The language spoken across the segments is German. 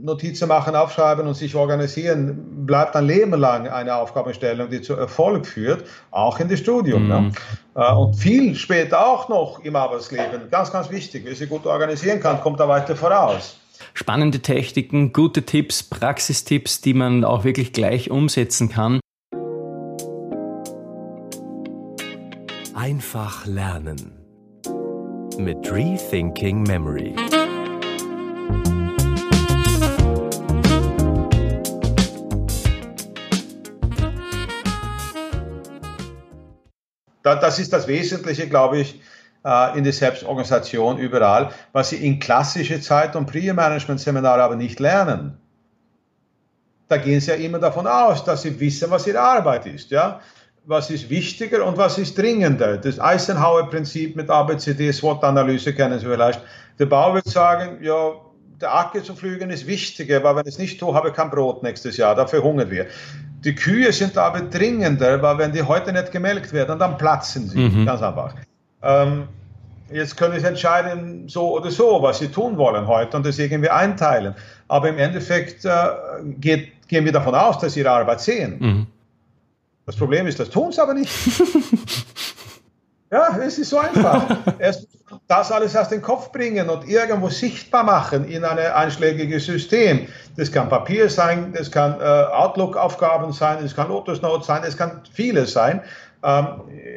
Notizen machen, aufschreiben und sich organisieren, bleibt ein Leben lang eine Aufgabenstellung, die zu Erfolg führt, auch in das Studium. Mhm. Ne? Und viel später auch noch im Arbeitsleben. Ganz, ganz wichtig. Wer sich gut organisieren kann, kommt da weiter voraus. Spannende Techniken, gute Tipps, Praxistipps, die man auch wirklich gleich umsetzen kann. Einfach lernen mit Rethinking Memory. Das ist das Wesentliche, glaube ich, äh, in der Selbstorganisation überall, was Sie in klassische Zeit- und Pre-Management-Seminare aber nicht lernen. Da gehen Sie ja immer davon aus, dass Sie wissen, was Ihre Arbeit ist. Ja? Was ist wichtiger und was ist dringender? Das Eisenhower-Prinzip mit ABCD, SWOT-Analyse kennen Sie vielleicht. Der Bau wird sagen, ja, der Acke zu pflügen ist wichtiger, weil wenn ich es nicht tue, habe ich kein Brot nächstes Jahr, dafür hungern wir. Die Kühe sind aber dringender, weil wenn die heute nicht gemelkt werden, dann platzen sie. Mhm. Ganz einfach. Ähm, jetzt können sie entscheiden, so oder so, was sie tun wollen heute und das irgendwie einteilen. Aber im Endeffekt äh, geht, gehen wir davon aus, dass sie ihre Arbeit sehen. Mhm. Das Problem ist, das tun sie aber nicht. ja, es ist so einfach. Erst das alles aus dem Kopf bringen und irgendwo sichtbar machen in ein einschlägiges System. Das kann Papier sein, das kann äh, Outlook-Aufgaben sein, das kann Lotus Notes sein, es kann vieles sein. Ähm,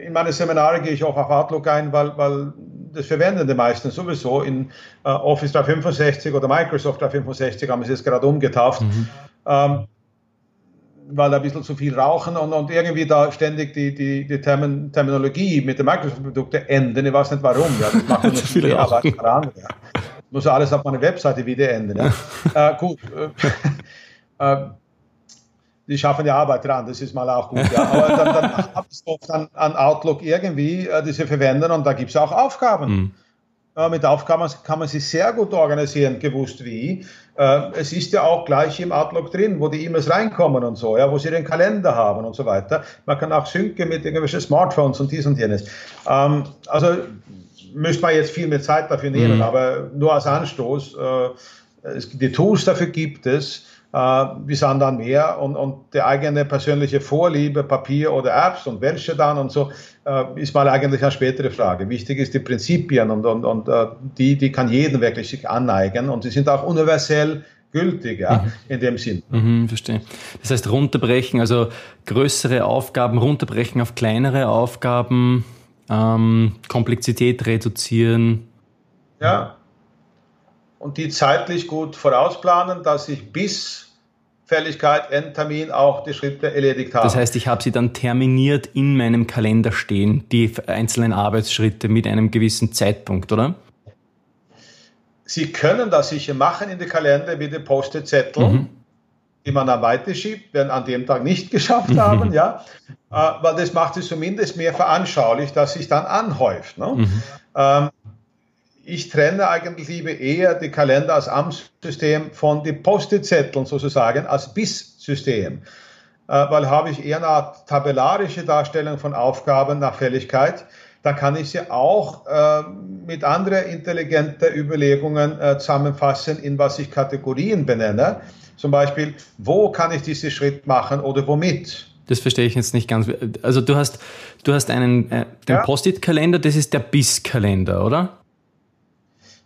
in meine Seminare gehe ich auch auf Outlook ein, weil, weil das verwenden die meisten sowieso. In äh, Office 365 oder Microsoft 365 haben sie es gerade umgetauft. Mhm. Ähm, weil da ein bisschen zu viel rauchen und, und irgendwie da ständig die, die, die Termin, Terminologie mit den Microsoft-Produkten ändern. Ich weiß nicht warum. Ja. Das macht nur viel Arbeit andere. Ja. Muss alles auf meiner Webseite wieder ändern. Ja. äh, gut. Äh, äh, die schaffen ja Arbeit dran, das ist mal auch gut. Ja. Aber dann, dann habe ich oft an, an, Outlook irgendwie äh, diese verwenden und da gibt es auch Aufgaben. Mhm. Äh, mit Aufgaben kann man sich sehr gut organisieren, gewusst wie. Äh, es ist ja auch gleich im Outlook drin, wo die E-Mails reinkommen und so, ja, wo sie den Kalender haben und so weiter. Man kann auch synken mit irgendwelchen Smartphones und dies und jenes. Ähm, also müsste man jetzt viel mehr Zeit dafür nehmen, mhm. aber nur als Anstoß. Äh, die Tools dafür gibt es. Äh, wir sind dann mehr und, und die eigene persönliche Vorliebe, Papier oder Apps und welche dann und so, äh, ist mal eigentlich eine spätere Frage. Wichtig ist die Prinzipien und, und, und äh, die, die kann jeden wirklich sich aneignen und sie sind auch universell gültig, ja, mhm. in dem Sinn. Mhm, verstehe. Das heißt, runterbrechen, also größere Aufgaben runterbrechen auf kleinere Aufgaben, ähm, Komplexität reduzieren. Ja, und die zeitlich gut vorausplanen, dass ich bis Fälligkeit, Endtermin auch die Schritte erledigt habe. Das heißt, ich habe sie dann terminiert in meinem Kalender stehen, die einzelnen Arbeitsschritte mit einem gewissen Zeitpunkt, oder? Sie können das sicher machen in den Kalender wie die Post-it-Zettel, mhm. die man dann weiterschiebt, wenn an dem Tag nicht geschafft mhm. haben, ja, äh, weil das macht es zumindest mehr veranschaulich, dass sich dann anhäuft. Ne? Mhm. Ähm, ich trenne eigentlich lieber eher die Kalender als Amtssystem von den Post-it-Zetteln sozusagen als BIS-System. Äh, weil habe ich eher eine Art tabellarische Darstellung von Aufgaben nach Fälligkeit, dann kann ich sie auch äh, mit anderen intelligenten Überlegungen äh, zusammenfassen, in was ich Kategorien benenne. Zum Beispiel, wo kann ich diesen Schritt machen oder womit? Das verstehe ich jetzt nicht ganz. Also du hast, du hast einen äh, den ja. Post-it-Kalender, das ist der BIS-Kalender, oder?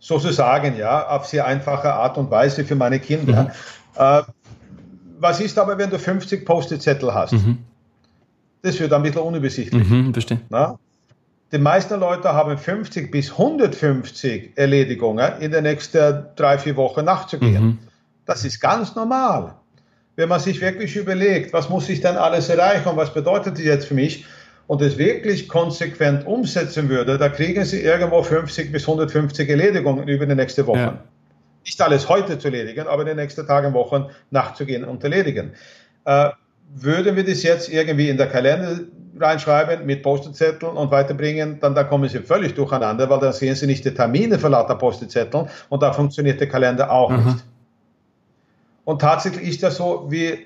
Sozusagen, ja, auf sehr einfache Art und Weise für meine Kinder. Mhm. Äh, was ist aber, wenn du 50 Post-it-Zettel hast? Mhm. Das wird ein bisschen unübersichtlich. Mhm, verstehe. Na? Die meisten Leute haben 50 bis 150 Erledigungen in den nächsten drei, vier Wochen nachzugehen. Mhm. Das ist ganz normal. Wenn man sich wirklich überlegt, was muss ich denn alles erreichen und was bedeutet das jetzt für mich, und es wirklich konsequent umsetzen würde, da kriegen Sie irgendwo 50 bis 150 Erledigungen über die nächste Woche. Ja. Nicht alles heute zu erledigen, aber in den nächsten Tagen, Wochen nachzugehen und erledigen. Äh, würden wir das jetzt irgendwie in der Kalender reinschreiben mit Post-it-Zetteln und weiterbringen, dann da kommen Sie völlig durcheinander, weil dann sehen Sie nicht die Termine für lauter Post-it-Zetteln und da funktioniert der Kalender auch mhm. nicht. Und tatsächlich ist das so, wir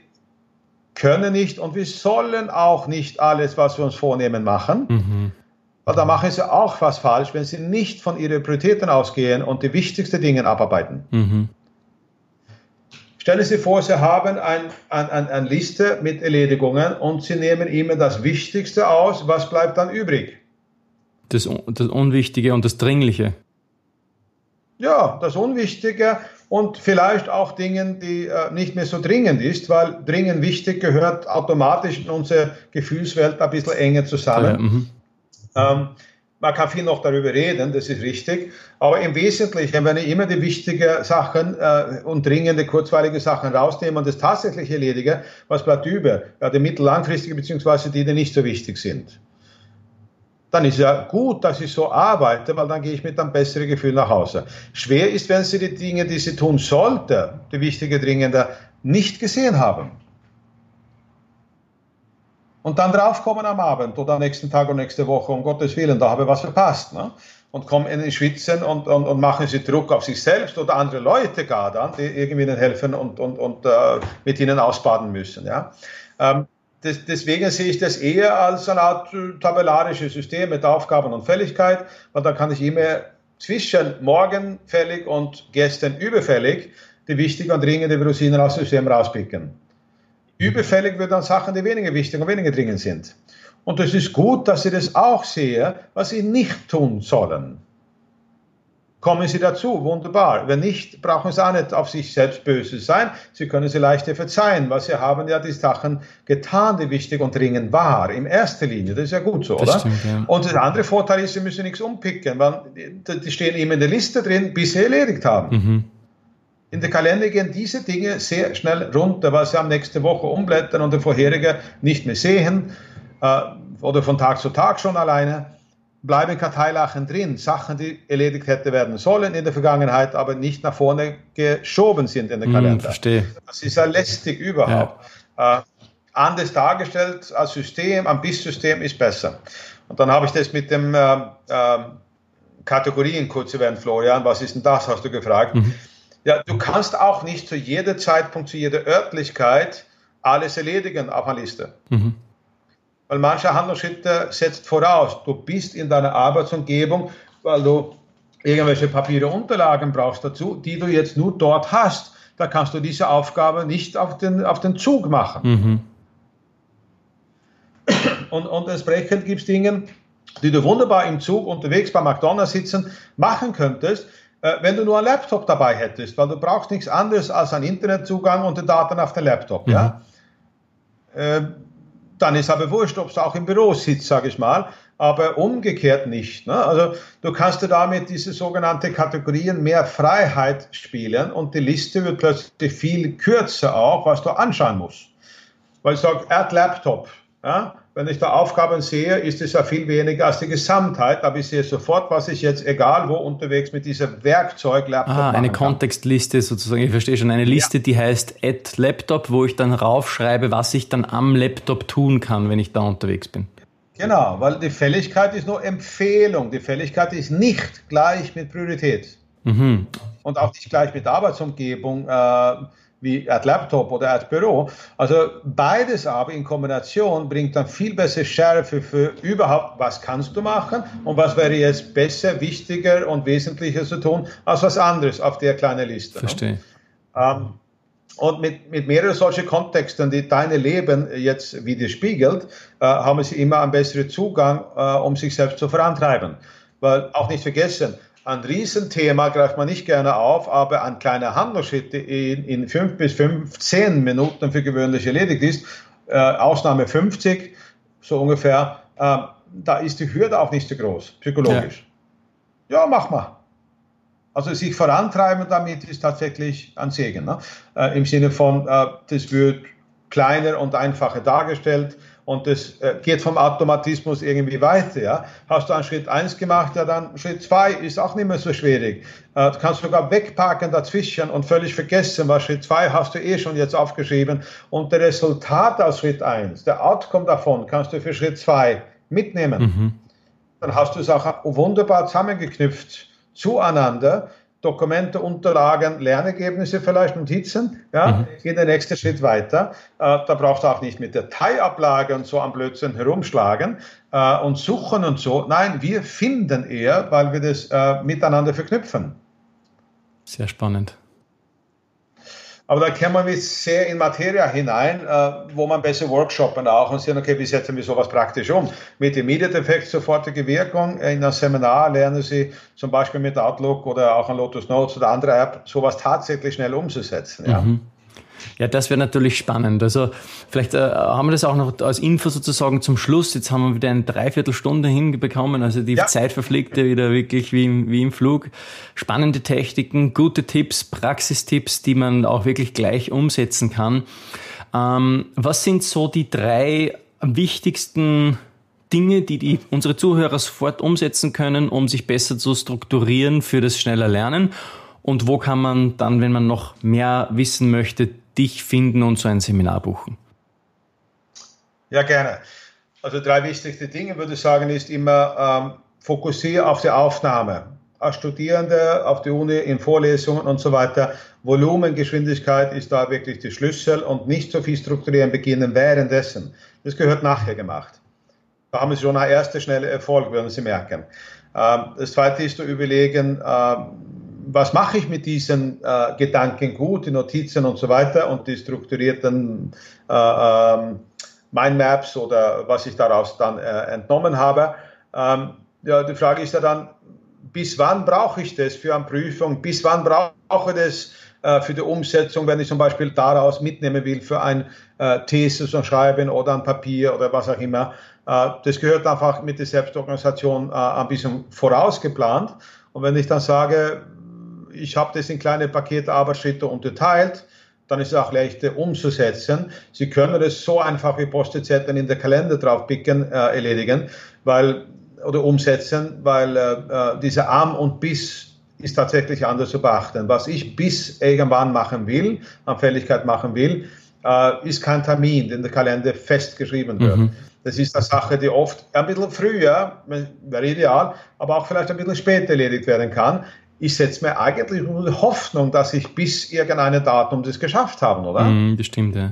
können nicht und wir sollen auch nicht alles, was wir uns vornehmen, machen. Mhm. Weil da machen sie auch was falsch, wenn sie nicht von ihren Prioritäten ausgehen und die wichtigsten Dinge abarbeiten. Mhm. Stellen Sie vor, Sie haben eine ein, ein, ein Liste mit Erledigungen und Sie nehmen immer das Wichtigste aus. Was bleibt dann übrig? Das, das Unwichtige und das Dringliche. Ja, das Unwichtige und vielleicht auch Dinge, die äh, nicht mehr so dringend ist, weil dringend wichtig gehört automatisch in unsere Gefühlswelt ein bisschen enger zusammen. Ja, ähm, man kann viel noch darüber reden, das ist richtig. Aber im Wesentlichen, wenn ich immer die wichtigen Sachen äh, und dringende, kurzweilige Sachen rausnehme und das tatsächlich erledige, was bleibt über? Ja, die mittellangfristige beziehungsweise die, die nicht so wichtig sind. Dann ist ja gut, dass ich so arbeite, weil dann gehe ich mit einem besseren Gefühl nach Hause. Schwer ist, wenn Sie die Dinge, die Sie tun sollte, die wichtige, dringende, nicht gesehen haben und dann draufkommen am Abend oder am nächsten Tag und nächste Woche, um Gottes Willen, da habe ich was verpasst. Ne? Und kommen in den Schwitzen und, und, und machen sie Druck auf sich selbst oder andere Leute gar dann, die irgendwie ihnen helfen und, und, und äh, mit ihnen ausbaden müssen. Ja? Ähm, das, deswegen sehe ich das eher als eine Art tabellarisches System mit Aufgaben und Fälligkeit, weil da kann ich immer zwischen morgen fällig und gestern überfällig die wichtigen und dringenden Rosinen aus dem System rauspicken. Überfällig wird dann Sachen, die weniger wichtig und weniger dringend sind. Und es ist gut, dass Sie das auch sehen, was Sie nicht tun sollen. Kommen Sie dazu, wunderbar. Wenn nicht, brauchen Sie auch nicht auf sich selbst böse sein. Sie können sie leichter verzeihen, weil Sie haben ja die Sachen getan, die wichtig und dringend waren, in erster Linie. Das ist ja gut so, das oder? Stimmt, ja. Und der andere Vorteil ist, Sie müssen nichts umpicken, weil die stehen immer in der Liste drin, bis Sie erledigt haben. Mhm. In der Kalender gehen diese Dinge sehr schnell runter, weil sie am nächste Woche umblättern und den vorherigen nicht mehr sehen äh, oder von Tag zu Tag schon alleine. Bleiben Karteilachen drin, Sachen, die erledigt hätte werden sollen in der Vergangenheit, aber nicht nach vorne geschoben sind in den hm, Kalender. Mm, verstehe. Das ist ja lästig überhaupt. Ja. Äh, anders dargestellt als System, ein BIS-System ist besser. Und dann habe ich das mit dem äh, äh, Kategorien kurz erwähnt, Florian. Was ist denn das, hast du gefragt. Mhm. Ja, du kannst auch nicht zu jedem Zeitpunkt, zu jeder Örtlichkeit alles erledigen auf einer Liste. Mhm. Weil manche Handlungsschritte setzt voraus, du bist in deiner Arbeitsumgebung, weil du irgendwelche Papiere, Unterlagen brauchst dazu, die du jetzt nur dort hast. Da kannst du diese Aufgabe nicht auf den, auf den Zug machen. Mhm. Und, und entsprechend gibt es Dinge, die du wunderbar im Zug unterwegs bei McDonalds sitzen machen könntest, äh, wenn du nur einen Laptop dabei hättest, weil du brauchst nichts anderes als einen Internetzugang und die Daten auf den Laptop, mhm. ja. Äh, dann ist aber wurscht, ob du auch im Büro sitzt, sage ich mal, aber umgekehrt nicht. Ne? Also du kannst dir damit diese sogenannte Kategorien mehr Freiheit spielen und die Liste wird plötzlich viel kürzer auch, was du anschauen musst. Weil ich sage, Add Laptop, ja? Wenn ich da Aufgaben sehe, ist es ja viel weniger als die Gesamtheit, aber ich sehe sofort, was ich jetzt, egal wo unterwegs mit dieser Werkzeug-Laptop Ah, eine Kontextliste sozusagen, ich verstehe schon, eine Liste, ja. die heißt Add Laptop, wo ich dann raufschreibe, was ich dann am Laptop tun kann, wenn ich da unterwegs bin. Genau, weil die Fälligkeit ist nur Empfehlung, die Fälligkeit ist nicht gleich mit Priorität. Mhm. Und auch nicht gleich mit Arbeitsumgebung. Äh, wie Ad Laptop oder Ad Büro. Also beides aber in Kombination bringt dann viel bessere Schärfe für überhaupt, was kannst du machen und was wäre jetzt besser, wichtiger und wesentlicher zu tun, als was anderes auf der kleinen Liste. Ne? Verstehe. Ähm, und mit, mit mehreren solchen Kontexten, die deine Leben jetzt widerspiegelt, äh, haben sie immer einen besseren Zugang, äh, um sich selbst zu vorantreiben. Weil auch nicht vergessen, ein Riesenthema greift man nicht gerne auf, aber ein kleiner Handlungsschritt, in, in fünf bis 15 Minuten für gewöhnlich erledigt ist, äh, Ausnahme 50, so ungefähr, äh, da ist die Hürde auch nicht so groß, psychologisch. Ja, ja mach mal. Also sich vorantreiben damit ist tatsächlich ein Segen. Ne? Äh, Im Sinne von, äh, das wird kleiner und einfacher dargestellt und das äh, geht vom Automatismus irgendwie weiter. Ja? Hast du einen Schritt 1 gemacht, ja dann Schritt 2 ist auch nicht mehr so schwierig. Äh, du kannst sogar wegparken dazwischen und völlig vergessen, was Schritt 2 hast du eh schon jetzt aufgeschrieben und der Resultat aus Schritt 1, der Outcome davon, kannst du für Schritt 2 mitnehmen. Mhm. Dann hast du es auch wunderbar zusammengeknüpft zueinander Dokumente, Unterlagen, Lernergebnisse, vielleicht Notizen, ja, mhm. in den nächsten Schritt weiter. Äh, da brauchst du auch nicht mit Dateiablage und so am Blödsinn herumschlagen äh, und suchen und so. Nein, wir finden eher, weil wir das äh, miteinander verknüpfen. Sehr spannend. Aber da kämen wir sehr in Materie hinein, äh, wo man besser workshoppen auch und sehen, okay, wie setzen wir sowas praktisch um? Mit Immediate Effect, sofortige Wirkung. In einem Seminar lernen Sie zum Beispiel mit Outlook oder auch an Lotus Notes oder andere App, sowas tatsächlich schnell umzusetzen. Ja. Mhm. Ja, das wäre natürlich spannend. Also vielleicht äh, haben wir das auch noch als Info sozusagen zum Schluss. Jetzt haben wir wieder eine Dreiviertelstunde hinbekommen. Also die ja. Zeit verfliegt ja wieder wirklich wie im, wie im Flug. Spannende Techniken, gute Tipps, Praxistipps, die man auch wirklich gleich umsetzen kann. Ähm, was sind so die drei wichtigsten Dinge, die, die unsere Zuhörer sofort umsetzen können, um sich besser zu strukturieren für das schneller Lernen? Und wo kann man dann, wenn man noch mehr wissen möchte, dich finden und so ein Seminar buchen? Ja, gerne. Also drei wichtigste Dinge, würde ich sagen, ist immer ähm, fokussiere auf die Aufnahme. Als Studierende auf die Uni, in Vorlesungen und so weiter. Volumengeschwindigkeit ist da wirklich der Schlüssel und nicht so viel strukturieren beginnen währenddessen. Das gehört nachher gemacht. Da haben Sie schon einen ersten schnellen Erfolg, werden Sie merken. Ähm, das zweite ist zu überlegen, ähm, was mache ich mit diesen äh, Gedanken gut, die Notizen und so weiter und die strukturierten äh, ähm, Mindmaps oder was ich daraus dann äh, entnommen habe. Ähm, ja, die Frage ist ja dann, bis wann brauche ich das für eine Prüfung? Bis wann brauche ich das äh, für die Umsetzung, wenn ich zum Beispiel daraus mitnehmen will für ein äh, Thesis und Schreiben oder ein Papier oder was auch immer? Äh, das gehört einfach mit der Selbstorganisation äh, ein bisschen vorausgeplant. Und wenn ich dann sage, ich habe das in kleine Pakete, Arbeitsschritte unterteilt, dann ist es auch leichter umzusetzen. Sie können es so einfach wie Post-it-Zettel in der Kalender draufpicken, äh, erledigen, weil, oder umsetzen, weil äh, äh, dieser Arm und Biss ist tatsächlich anders zu beachten. Was ich bis irgendwann machen will, an Fälligkeit machen will, äh, ist kein Termin, den der Kalender festgeschrieben wird. Mhm. Das ist eine Sache, die oft ein bisschen früher, wäre ideal, aber auch vielleicht ein bisschen später erledigt werden kann ich setze mir eigentlich nur die Hoffnung, dass ich bis irgendein Datum das geschafft habe, oder? Mm, das stimmt, ja.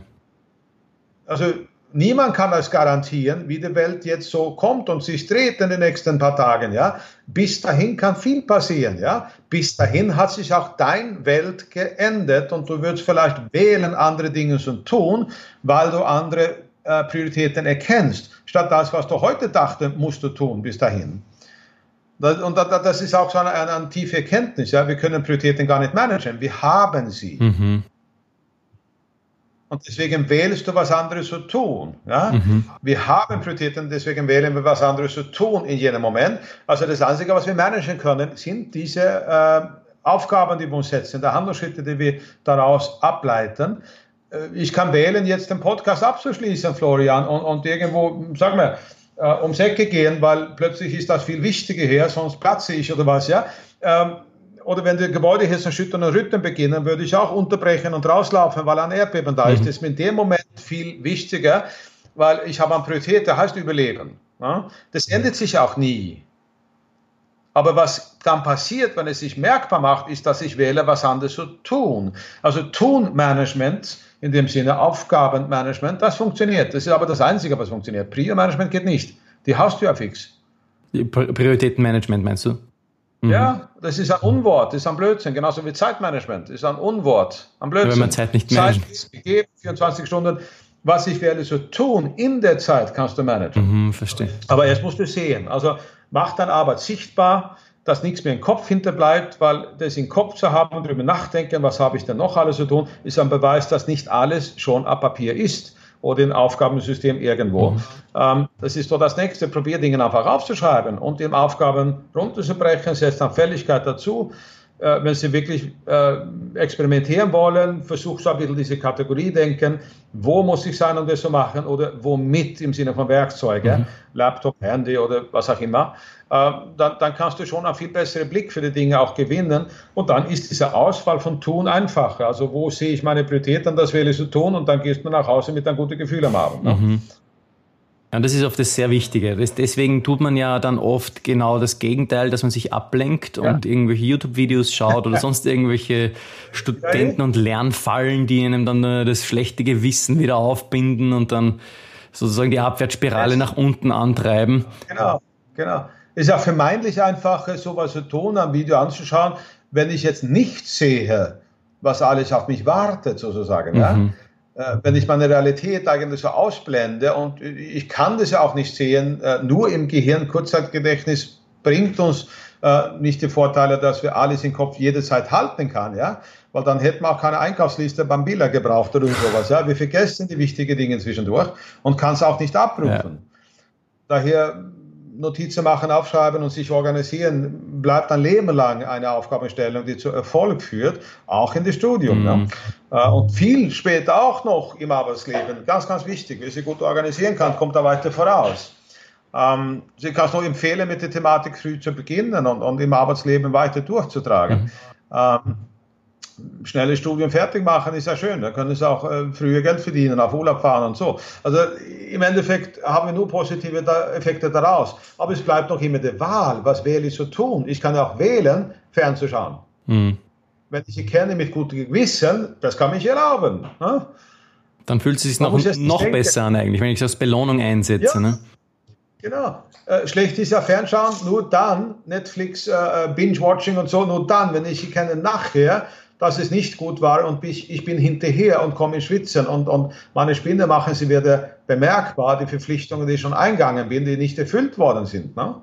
Also niemand kann das garantieren, wie die Welt jetzt so kommt und sich dreht in den nächsten paar Tagen, ja. Bis dahin kann viel passieren, ja. Bis dahin hat sich auch dein Welt geändert und du würdest vielleicht wählen, andere Dinge zu tun, weil du andere äh, Prioritäten erkennst, statt das, was du heute dachte, musst du tun bis dahin. Und das ist auch so eine, eine, eine, tiefe Erkenntnis. Ja? Wir können Prioritäten gar nicht managen. Wir haben sie. Mhm. Und deswegen wählst du was anderes zu tun. Ja? Mhm. Wir haben Prioritäten, deswegen wählen wir was anderes zu tun in jedem Moment. Also das Einzige, was wir managen können, sind diese äh, Aufgaben, die wir uns setzen, die Handlungsschritte, die wir daraus ableiten. Äh, ich kann wählen, jetzt den Podcast abzuschließen, Florian, und, und irgendwo, sag mal, äh, ums Ecke gehen, weil plötzlich ist das viel wichtiger her, sonst platze ich oder was, ja. Ähm, oder wenn die Gebäude hier so schüttern und rüttern beginnen, würde ich auch unterbrechen und rauslaufen, weil ein Erdbeben da ist. Mhm. Das ist mir in dem Moment viel wichtiger, weil ich habe eine Priorität, der heißt Überleben. Ja? Das ändert sich auch nie. Aber was dann passiert, wenn es sich merkbar macht, ist, dass ich wähle, was anderes zu tun. Also Tun-Management in dem Sinne Aufgabenmanagement, das funktioniert. Das ist aber das Einzige, was funktioniert. Prio-Management geht nicht. Die haust du ja fix. Prioritätenmanagement meinst du? Mhm. Ja, das ist ein Unwort, das ist ein Blödsinn, genauso wie Zeitmanagement, das ist ein Unwort, ein Blödsinn. Wenn man Zeit nicht managt. Zeit ist gegeben, 24 Stunden. Was ich werde so tun in der Zeit, kannst du managen. Mhm, verstehe. Aber erst musst du sehen. Also mach deine Arbeit sichtbar, dass nichts mehr im Kopf hinterbleibt, weil das im Kopf zu haben, darüber nachdenken, was habe ich denn noch alles zu tun, ist ein Beweis, dass nicht alles schon ab Papier ist oder im Aufgabensystem irgendwo. Mhm. Ähm, das ist so das Nächste. Probier Dinge einfach aufzuschreiben und die Aufgaben runterzubrechen, setzt dann Fälligkeit dazu. Äh, wenn Sie wirklich äh, experimentieren wollen, versuch so ein bisschen diese Kategorie denken. Wo muss ich sein, um das zu machen? Oder womit im Sinne von Werkzeugen, mhm. Laptop, Handy oder was auch immer. Äh, dann, dann, kannst du schon einen viel besseren Blick für die Dinge auch gewinnen. Und dann ist dieser Auswahl von Tun einfacher. Also wo sehe ich meine Prioritäten, das wähle ich zu tun und dann gehst du nach Hause mit einem guten Gefühl am Abend. Ne? Mhm. Ja, das ist oft das sehr Wichtige. Das, deswegen tut man ja dann oft genau das Gegenteil, dass man sich ablenkt ja. und irgendwelche YouTube-Videos schaut oder sonst irgendwelche Studenten- und Lernfallen, die einem dann das schlechte Gewissen wieder aufbinden und dann sozusagen die Abwärtsspirale nach unten antreiben. Genau, genau. Ist ja vermeintlich einfacher, sowas zu tun, ein Video anzuschauen. Wenn ich jetzt nicht sehe, was alles auf mich wartet, sozusagen. Mhm. Ja? Äh, wenn ich meine Realität eigentlich so ausblende und ich kann das ja auch nicht sehen, äh, nur im Gehirn Kurzzeitgedächtnis bringt uns äh, nicht die Vorteile, dass wir alles im Kopf jederzeit halten kann, ja, weil dann hätten wir auch keine Einkaufsliste beim Billa gebraucht oder sowas, ja. Wir vergessen die wichtigen Dinge zwischendurch und kann es auch nicht abrufen. Ja. Daher Notizen machen, aufschreiben und sich organisieren, bleibt ein Leben lang eine Aufgabenstellung, die zu Erfolg führt, auch in das Studium. Mhm. Ja. Äh, und viel später auch noch im Arbeitsleben. Ganz, ganz wichtig. Wer sich gut organisieren kann, kommt da weiter voraus. Ähm, ich kann es nur empfehlen, mit der Thematik früh zu beginnen und, und im Arbeitsleben weiter durchzutragen. Mhm. Ähm, schnelles Studium fertig machen ist ja schön. Da können sie auch äh, früher Geld verdienen, auf Urlaub fahren und so. Also im Endeffekt haben wir nur positive Effekte daraus. Aber es bleibt noch immer die Wahl. Was wähle ich zu tun? Ich kann auch wählen, fernzuschauen. Mhm. Wenn ich erkenne mit gutem Gewissen, das kann mich erlauben. Ne? Dann fühlt es sich noch, noch besser an eigentlich, wenn ich das als Belohnung einsetze. Ja. Ne? Genau. Äh, schlecht ist ja Fernschauen, nur dann, Netflix, äh, äh Binge-Watching und so, nur dann, wenn ich erkenne nachher, dass es nicht gut war und ich, ich bin hinterher und komme in Schwitzen und, und meine Spinne machen sie wieder bemerkbar, die Verpflichtungen, die ich schon eingegangen bin, die nicht erfüllt worden sind. Ne?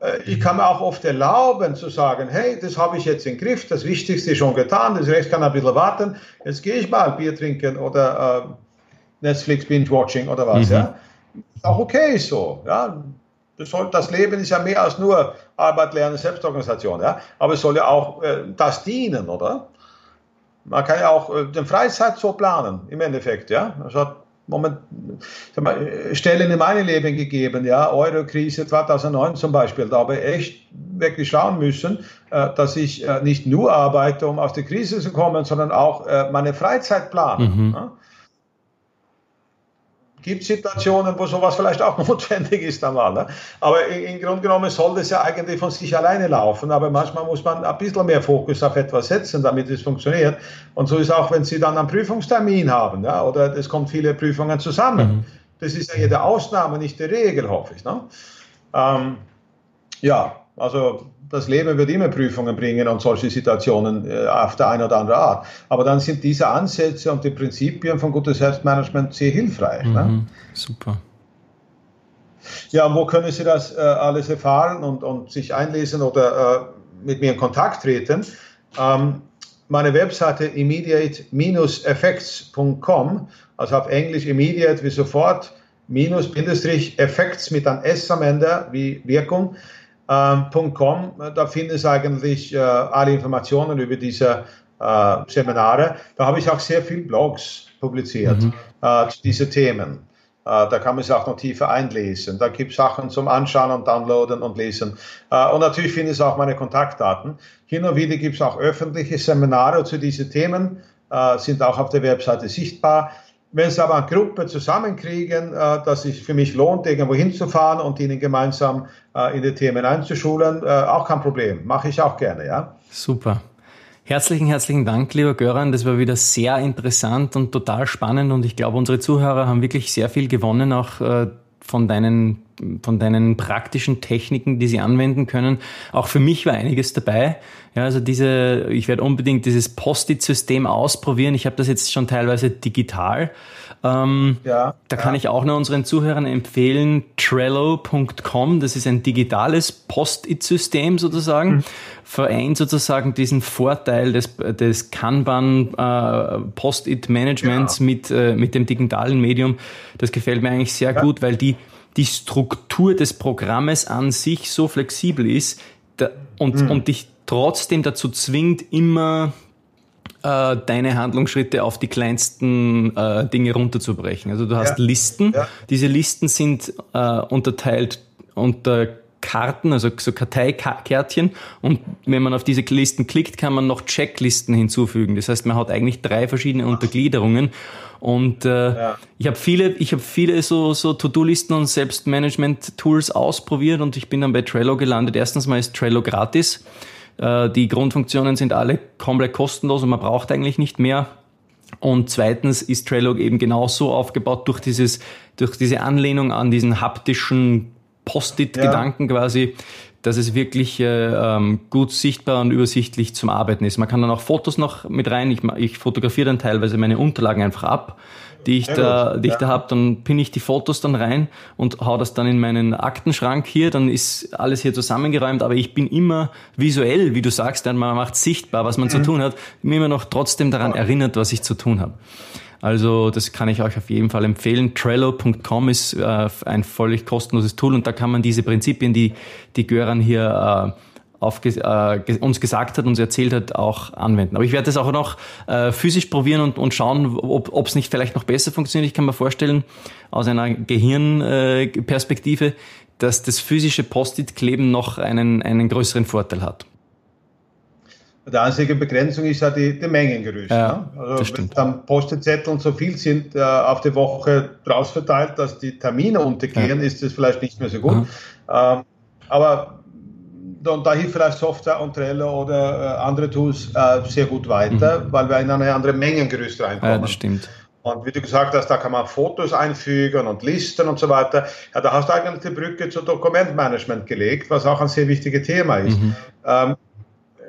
Äh, ich kann mir auch oft erlauben zu sagen, hey, das habe ich jetzt im Griff, das Wichtigste ist schon getan, das Rest kann ein bisschen warten, jetzt gehe ich mal Bier trinken oder äh, Netflix Binge-Watching oder was. Mhm. Ja? Ist auch okay so. Ja? Das, Leben ist ja mehr als nur Arbeit, Lernen, Selbstorganisation. Ja? Aber es soll ja auch äh, das dienen, oder? Man kann ja auch äh, den Freizeit so planen, im Endeffekt. Ja? Es hat Moment, mal, Stellen in meinem Leben gegeben, ja, Euro-Krise 2009 zum Beispiel, da habe ich echt wirklich schauen müssen, äh, dass ich äh, nicht nur arbeite, um aus der Krise zu kommen, sondern auch äh, meine Freizeit plane. Mhm. Ja? Gibt Situationen, wo sowas vielleicht auch notwendig ist einmal. Ne? Aber im Grunde genommen soll das ja eigentlich von sich alleine laufen. Aber manchmal muss man ein bisschen mehr Fokus auf etwas setzen, damit es funktioniert. Und so ist auch, wenn Sie dann einen Prüfungstermin haben, ja, oder es kommen viele Prüfungen zusammen. Mhm. Das ist ja jede Ausnahme, nicht die Regel, hoffe ich. Ne? Ähm, ja, also das Leben wird immer Prüfungen bringen und solche Situationen äh, auf der eine oder andere Art. Aber dann sind diese Ansätze und die Prinzipien von gutes Selbstmanagement sehr hilfreich. Ne? Mhm, ne? Super. Ja, und wo können Sie das äh, alles erfahren und, und sich einlesen oder äh, mit mir in Kontakt treten? Ähm, meine Webseite immediate-effects.com, also auf Englisch immediate wie sofort, minus, Bindestrich, Effects mit einem S am Ende wie Wirkung .com. Da finden Sie eigentlich äh, alle Informationen über diese äh, Seminare. Da habe ich auch sehr viele Blogs publiziert mhm. äh, zu diesen Themen. Äh, da kann man sich auch noch tiefer einlesen. Da gibt es Sachen zum Anschauen und Downloaden und Lesen. Äh, und natürlich finden Sie auch meine Kontaktdaten. Hin und wieder gibt es auch öffentliche Seminare zu diesen Themen, äh, sind auch auf der Webseite sichtbar. Wenn Sie aber eine Gruppe zusammenkriegen, äh, dass es für mich lohnt, irgendwo hinzufahren und ihnen gemeinsam äh, in die Themen einzuschulen, äh, auch kein Problem. Mache ich auch gerne, ja. Super. Herzlichen, herzlichen Dank, lieber Göran. Das war wieder sehr interessant und total spannend und ich glaube, unsere Zuhörer haben wirklich sehr viel gewonnen, auch von deinen, von deinen praktischen Techniken, die sie anwenden können. Auch für mich war einiges dabei. Ja, also diese, ich werde unbedingt dieses Post-it-System ausprobieren. Ich habe das jetzt schon teilweise digital. Ähm, ja, da kann ja. ich auch nur unseren Zuhörern empfehlen, Trello.com, das ist ein digitales Post-it-System sozusagen, mhm. vereint sozusagen diesen Vorteil des, des Kanban äh, Post-it-Managements ja. mit, äh, mit dem digitalen Medium. Das gefällt mir eigentlich sehr gut, weil die, die Struktur des Programmes an sich so flexibel ist da, und, mhm. und dich trotzdem dazu zwingt, immer äh, deine Handlungsschritte auf die kleinsten äh, Dinge runterzubrechen. Also du hast ja. Listen. Ja. Diese Listen sind äh, unterteilt unter Karten, also so Karteikärtchen. Und wenn man auf diese Listen klickt, kann man noch Checklisten hinzufügen. Das heißt, man hat eigentlich drei verschiedene Untergliederungen. Und äh, ja. ich habe viele, ich habe viele so, so To-Do-Listen und Selbstmanagement-Tools ausprobiert und ich bin dann bei Trello gelandet. Erstens mal ist Trello gratis. Äh, die Grundfunktionen sind alle komplett kostenlos und man braucht eigentlich nicht mehr. Und zweitens ist Trello eben genauso aufgebaut durch dieses, durch diese Anlehnung an diesen haptischen Post-it-Gedanken ja. quasi, dass es wirklich äh, ähm, gut sichtbar und übersichtlich zum Arbeiten ist. Man kann dann auch Fotos noch mit rein. Ich, ich fotografiere dann teilweise meine Unterlagen einfach ab, die ich da, die ich da habe. Dann pinne ich die Fotos dann rein und hau das dann in meinen Aktenschrank hier. Dann ist alles hier zusammengeräumt. Aber ich bin immer visuell, wie du sagst, dann man macht sichtbar, was man mhm. zu tun hat, mir immer noch trotzdem daran erinnert, was ich zu tun habe. Also das kann ich euch auf jeden Fall empfehlen. Trello.com ist äh, ein völlig kostenloses Tool und da kann man diese Prinzipien, die die Göran hier äh, aufge äh, uns gesagt hat, uns erzählt hat, auch anwenden. Aber ich werde das auch noch äh, physisch probieren und, und schauen, ob es nicht vielleicht noch besser funktioniert. Ich kann mir vorstellen, aus einer Gehirnperspektive, äh, dass das physische Post-it-Kleben noch einen, einen größeren Vorteil hat. Die einzige Begrenzung ist ja die, die Mengengerüst. Ja, ne? Also wenn dann Post-it-Zettel und so viel sind äh, auf die Woche draus verteilt, dass die Termine untergehen, ja. ist das vielleicht nicht mehr so gut. Ähm, aber und da hilft vielleicht Software und Trello oder äh, andere Tools äh, sehr gut weiter, mhm. weil wir in eine andere Mengengerüst reinkommen. Ja, das stimmt. Und wie du gesagt hast, da kann man Fotos einfügen und Listen und so weiter. Ja, da hast du eigentlich die Brücke zu Dokumentmanagement gelegt, was auch ein sehr wichtiges Thema ist. Mhm. Ähm,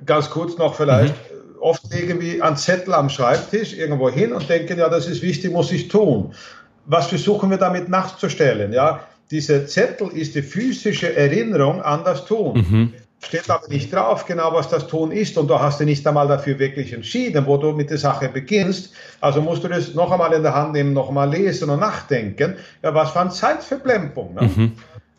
ganz kurz noch vielleicht. Mhm. Oft legen wir einen Zettel am Schreibtisch irgendwo hin und denken, ja, das ist wichtig, muss ich tun. Was versuchen wir damit nachzustellen? Ja, dieser Zettel ist die physische Erinnerung an das Tun. Mhm. Steht aber nicht drauf, genau was das Tun ist, und du hast dich nicht einmal dafür wirklich entschieden, wo du mit der Sache beginnst. Also musst du das noch einmal in der Hand nehmen, noch einmal lesen und nachdenken. Ja, was für eine Zeitverblempung. Ne? Mhm.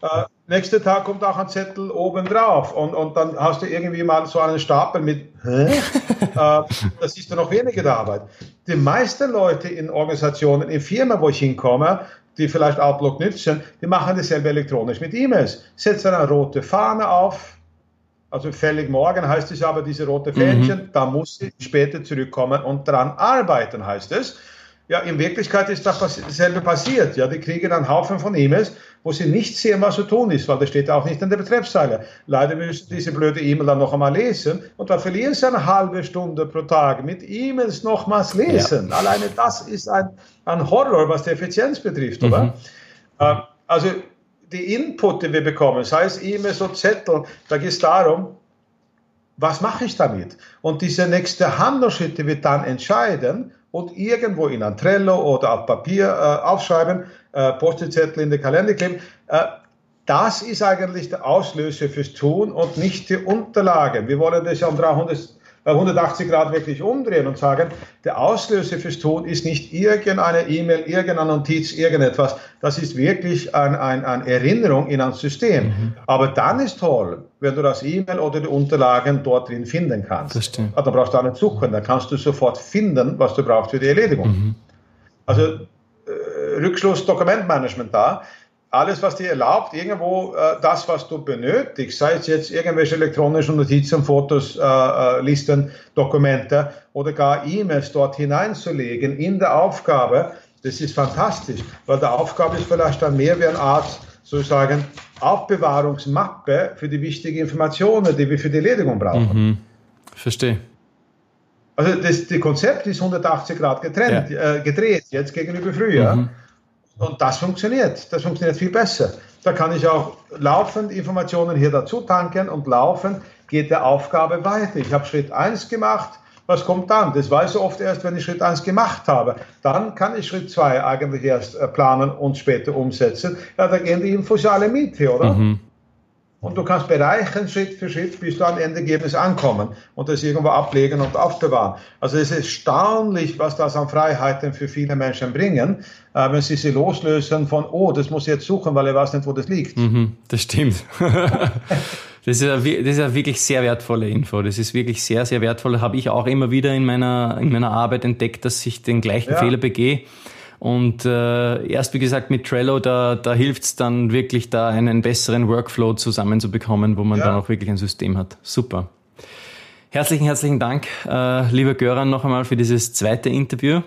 Äh, nächster Tag kommt auch ein Zettel oben drauf und, und dann hast du irgendwie mal so einen Stapel mit, hä? äh, das ist ja noch weniger Arbeit. Die meisten Leute in Organisationen, in Firmen, wo ich hinkomme, die vielleicht Outlook nutzen, die machen dasselbe elektronisch mit E-Mails. Setzen eine rote Fahne auf, also fällig morgen heißt es aber, diese rote Fähnchen, mhm. da muss sie später zurückkommen und dran arbeiten, heißt es. Ja, in Wirklichkeit ist dasselbe passiert. Ja, die kriegen einen Haufen von E-Mails, wo sie nicht sehen, was zu tun ist, weil das steht auch nicht in der Betreffszeile. Leider müssen diese blöde E-Mail dann noch einmal lesen und dann verlieren sie eine halbe Stunde pro Tag mit E-Mails nochmals lesen. Ja. Alleine das ist ein, ein Horror, was die Effizienz betrifft, oder? Mhm. Äh, also die Input, die wir bekommen, sei es E-Mails oder Zettel, da geht es darum, was mache ich damit? Und diese nächste Handlungsschritte wird dann entscheiden, und irgendwo in ein Trello oder auf Papier äh, aufschreiben, äh, Post-it-Zettel in den Kalender kleben. Äh, das ist eigentlich der Auslöser fürs Tun und nicht die Unterlage. Wir wollen das ja um 300 180 Grad wirklich umdrehen und sagen, der Auslöser fürs Tun ist nicht irgendeine E-Mail, irgendeine Notiz, irgendetwas. Das ist wirklich eine ein, ein Erinnerung in ein System. Mhm. Aber dann ist toll, wenn du das E-Mail oder die Unterlagen dort drin finden kannst. Stimmt. Also, da brauchst du auch nicht suchen, dann kannst du sofort finden, was du brauchst für die Erledigung. Mhm. Also äh, Rückschluss Dokumentmanagement da alles, was dir erlaubt, irgendwo äh, das, was du benötigst, sei es jetzt irgendwelche elektronischen Notizen, Fotos, äh, äh, Listen, Dokumente oder gar E-Mails dort hineinzulegen in der Aufgabe, das ist fantastisch, weil die Aufgabe ist vielleicht dann mehr wie eine Art, sozusagen, Aufbewahrungsmappe für die wichtigen Informationen, die wir für die Erledigung brauchen. Mhm. Verstehe. Also das, das Konzept ist 180 Grad getrennt, ja. äh, gedreht, jetzt gegenüber früher. Mhm. Und das funktioniert. Das funktioniert viel besser. Da kann ich auch laufend Informationen hier dazu tanken und laufend geht der Aufgabe weiter. Ich habe Schritt 1 gemacht. Was kommt dann? Das weiß ich oft erst, wenn ich Schritt 1 gemacht habe. Dann kann ich Schritt 2 eigentlich erst äh, planen und später umsetzen. Ja, da gehen die Infos alle mit oder? Mhm. Und du kannst bereichern, Schritt für Schritt, bis du am Endergebnis ankommen und das irgendwo ablegen und aufbewahren. Also es ist erstaunlich, was das an Freiheiten für viele Menschen bringen, äh, wenn sie sie loslösen von, oh, das muss ich jetzt suchen, weil ich weiß nicht, wo das liegt. Mhm, das stimmt. Das ist, eine, das ist eine wirklich sehr wertvolle Info. Das ist wirklich sehr, sehr wertvoll. Habe ich auch immer wieder in meiner, in meiner Arbeit entdeckt, dass ich den gleichen ja. Fehler begehe. Und äh, erst wie gesagt mit Trello, da, da hilft es dann wirklich, da einen besseren Workflow zusammenzubekommen, wo man ja. dann auch wirklich ein System hat. Super. Herzlichen, herzlichen Dank, äh, lieber Göran, noch einmal für dieses zweite Interview.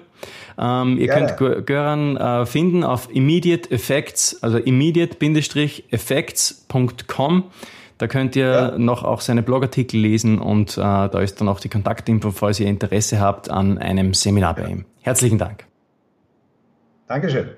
Ähm, ihr Gerne. könnt Göran äh, finden auf Immediate Effects, also immediate-effects.com. Da könnt ihr ja. noch auch seine Blogartikel lesen und äh, da ist dann auch die Kontaktinfo, falls ihr Interesse habt an einem Seminar bei ihm. Herzlichen Dank. Dankeschön.